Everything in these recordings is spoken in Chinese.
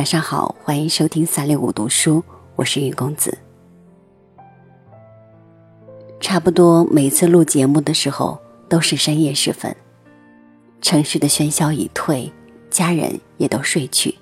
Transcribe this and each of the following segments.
晚上好，欢迎收听三六五读书，我是云公子。差不多每次录节目的时候都是深夜时分，城市的喧嚣已退，家人也都睡去。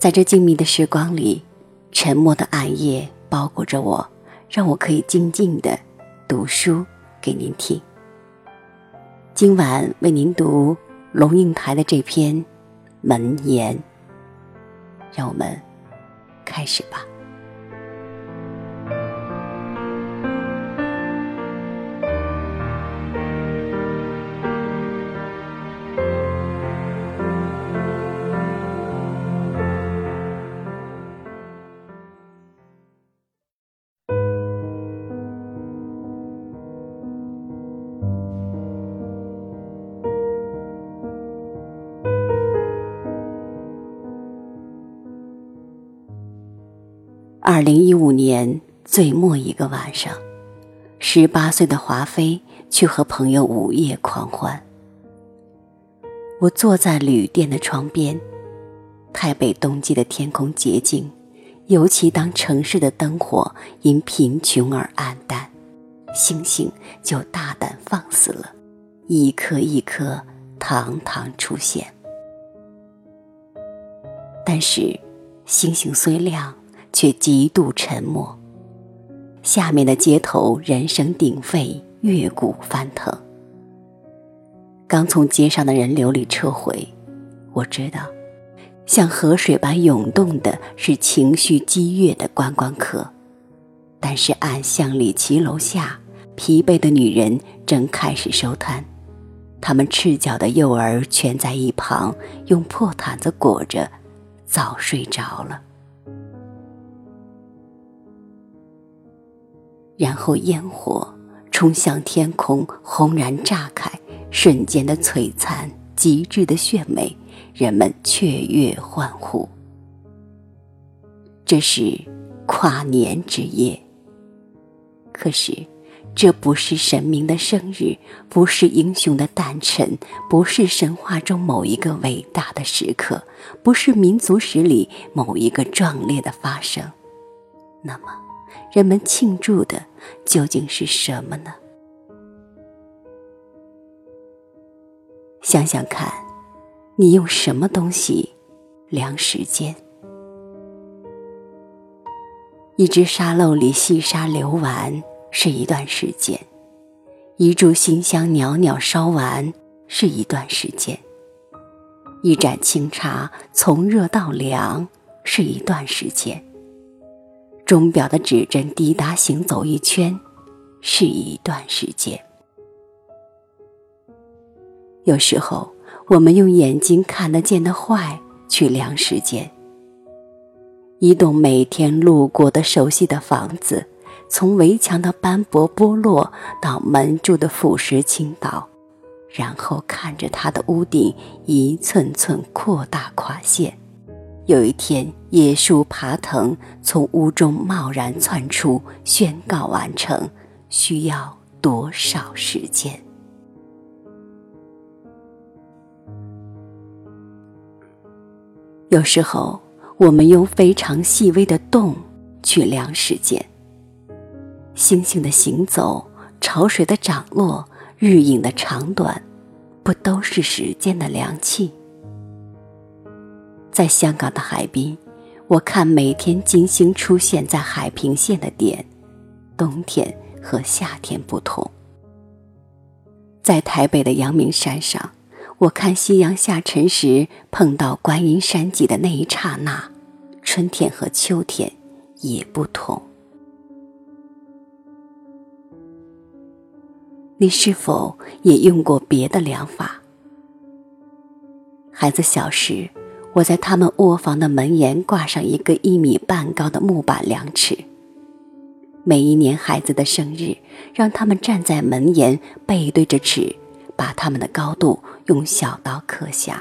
在这静谧的时光里，沉默的暗夜包裹着我，让我可以静静的读书给您听。今晚为您读龙应台的这篇《门言》，让我们开始吧。二零一五年最末一个晚上，十八岁的华妃去和朋友午夜狂欢。我坐在旅店的窗边，台北冬季的天空洁净，尤其当城市的灯火因贫穷而暗淡，星星就大胆放肆了，一颗一颗堂堂出现。但是，星星虽亮。却极度沉默。下面的街头人声鼎沸，乐鼓翻腾。刚从街上的人流里撤回，我知道，像河水般涌动的是情绪激越的观光客。但是暗巷里骑楼下，疲惫的女人正开始收摊，她们赤脚的幼儿蜷在一旁，用破毯子裹着，早睡着了。然后烟火冲向天空，轰然炸开，瞬间的璀璨，极致的炫美，人们雀跃欢呼。这是跨年之夜。可是，这不是神明的生日，不是英雄的诞辰，不是神话中某一个伟大的时刻，不是民族史里某一个壮烈的发生。那么？人们庆祝的究竟是什么呢？想想看，你用什么东西量时间？一只沙漏里细沙流完是一段时间，一炷馨香袅袅烧完是一段时间，一盏清茶从热到凉是一段时间。钟表的指针滴答行走一圈，是一段时间。有时候，我们用眼睛看得见的坏去量时间。一栋每天路过的熟悉的房子，从围墙的斑驳剥落到门柱的腐蚀倾倒，然后看着它的屋顶一寸寸扩大垮陷。有一天，野树爬藤从屋中贸然窜出，宣告完成，需要多少时间？有时候，我们用非常细微的动去量时间。星星的行走，潮水的涨落，日影的长短，不都是时间的量器？在香港的海滨，我看每天金星出现在海平线的点，冬天和夏天不同。在台北的阳明山上，我看夕阳下沉时碰到观音山脊的那一刹那，春天和秋天也不同。你是否也用过别的量法？孩子小时。我在他们卧房的门沿挂上一个一米半高的木板量尺。每一年孩子的生日，让他们站在门沿，背对着尺，把他们的高度用小刀刻下。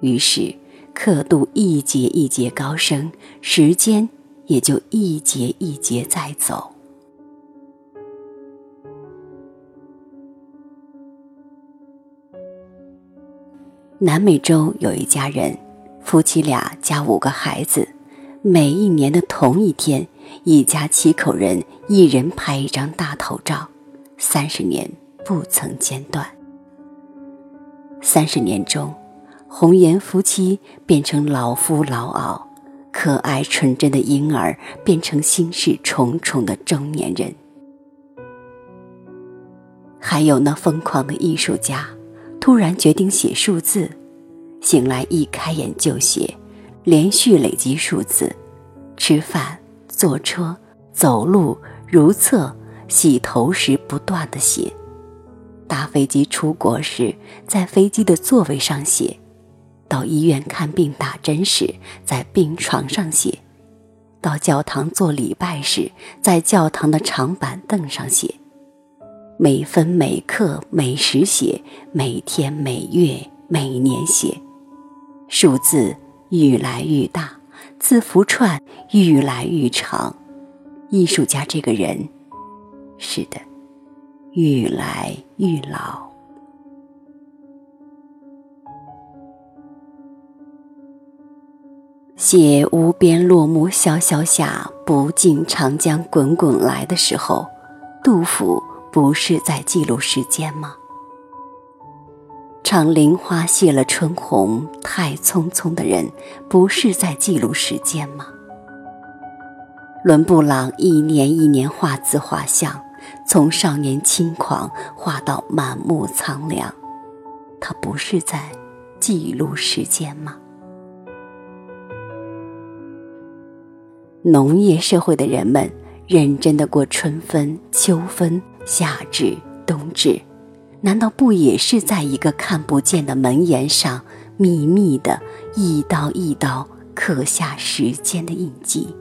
于是刻度一节一节高升，时间也就一节一节在走。南美洲有一家人，夫妻俩加五个孩子，每一年的同一天，一家七口人一人拍一张大头照，三十年不曾间断。三十年中，红颜夫妻变成老夫老媪，可爱纯真的婴儿变成心事重重的中年人。还有那疯狂的艺术家，突然决定写数字，醒来一开眼就写，连续累积数字，吃饭、坐车、走路、如厕、洗头时不断的写。搭飞机出国时，在飞机的座位上写；到医院看病打针时，在病床上写；到教堂做礼拜时，在教堂的长板凳上写。每分每刻每时写，每天每月每年写，数字愈来愈大，字符串愈来愈长。艺术家这个人，是的。愈来愈老，写无边落木萧萧下，不尽长江滚滚来的时候，杜甫不是在记录时间吗？唱林花谢了春红太匆匆的人，不是在记录时间吗？伦布朗一年一年画字画像。从少年轻狂画到满目苍凉，他不是在记录时间吗？农业社会的人们认真的过春分、秋分、夏至、冬至，难道不也是在一个看不见的门檐上，秘密的一刀一刀刻下时间的印记？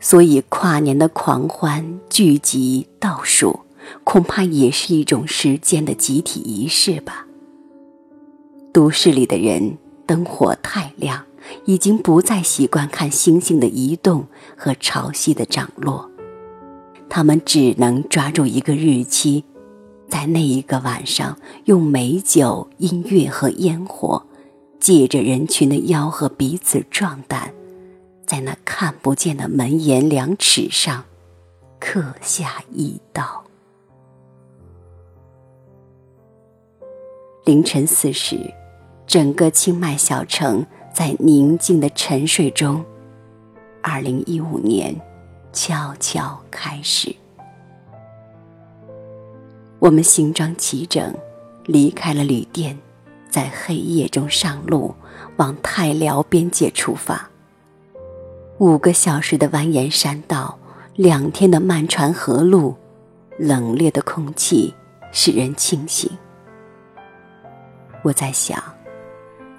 所以，跨年的狂欢、聚集、倒数，恐怕也是一种时间的集体仪式吧。都市里的人灯火太亮，已经不再习惯看星星的移动和潮汐的涨落，他们只能抓住一个日期，在那一个晚上，用美酒、音乐和烟火，借着人群的吆喝彼此壮胆。在那看不见的门檐两尺上，刻下一刀。凌晨四时，整个清迈小城在宁静的沉睡中，二零一五年悄悄开始。我们行装齐整，离开了旅店，在黑夜中上路，往泰辽边界出发。五个小时的蜿蜒山道，两天的漫船河路，冷冽的空气使人清醒。我在想，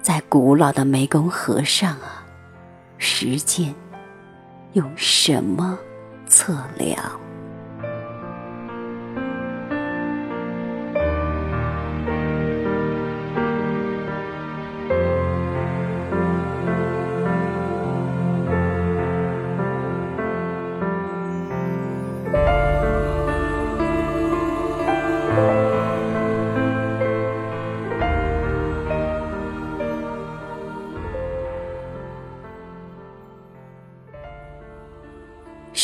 在古老的湄公河上啊，时间用什么测量？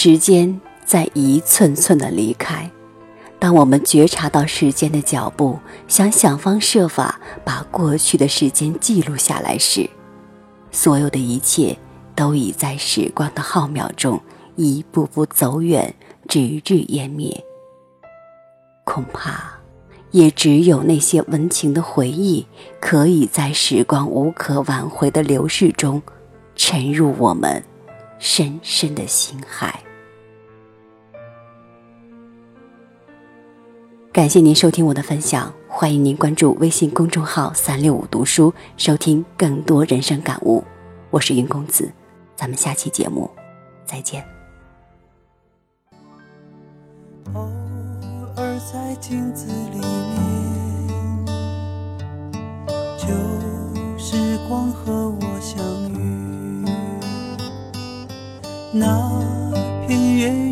时间在一寸寸的离开。当我们觉察到时间的脚步，想想方设法把过去的时间记录下来时，所有的一切都已在时光的浩渺中一步步走远，直至湮灭。恐怕，也只有那些温情的回忆，可以在时光无可挽回的流逝中，沉入我们深深的心海。感谢您收听我的分享，欢迎您关注微信公众号“三六五读书”，收听更多人生感悟。我是云公子，咱们下期节目再见。偶尔在镜子里面，旧时光和我相遇，那片远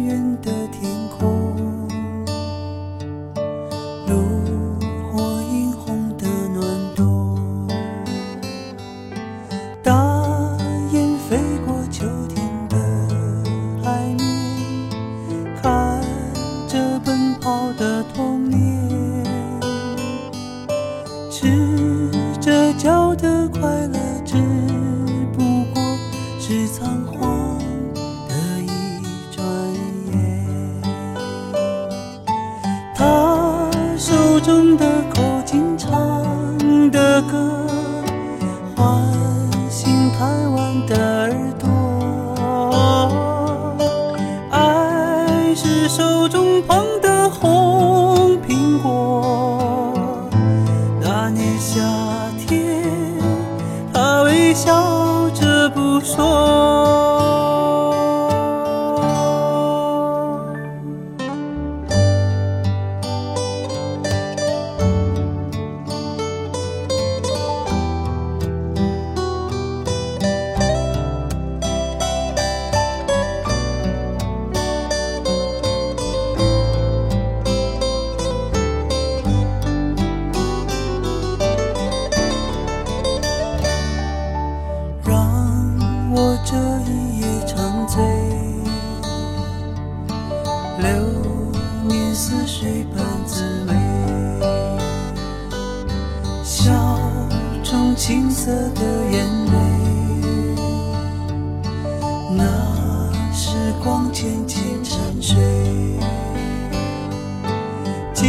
中的口琴唱的歌，唤醒台湾的耳朵，爱是手中捧的红苹果。那年夏天，他微笑着不说。记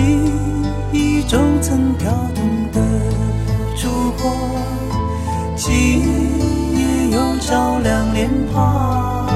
忆中曾跳动的烛火，今夜。又照亮脸庞，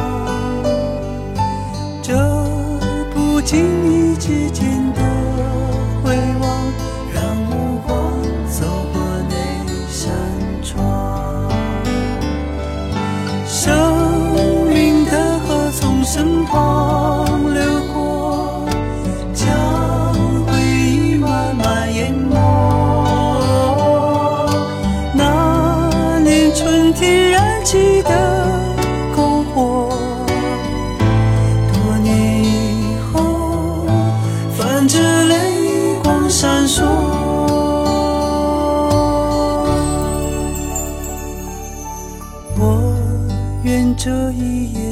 这一夜。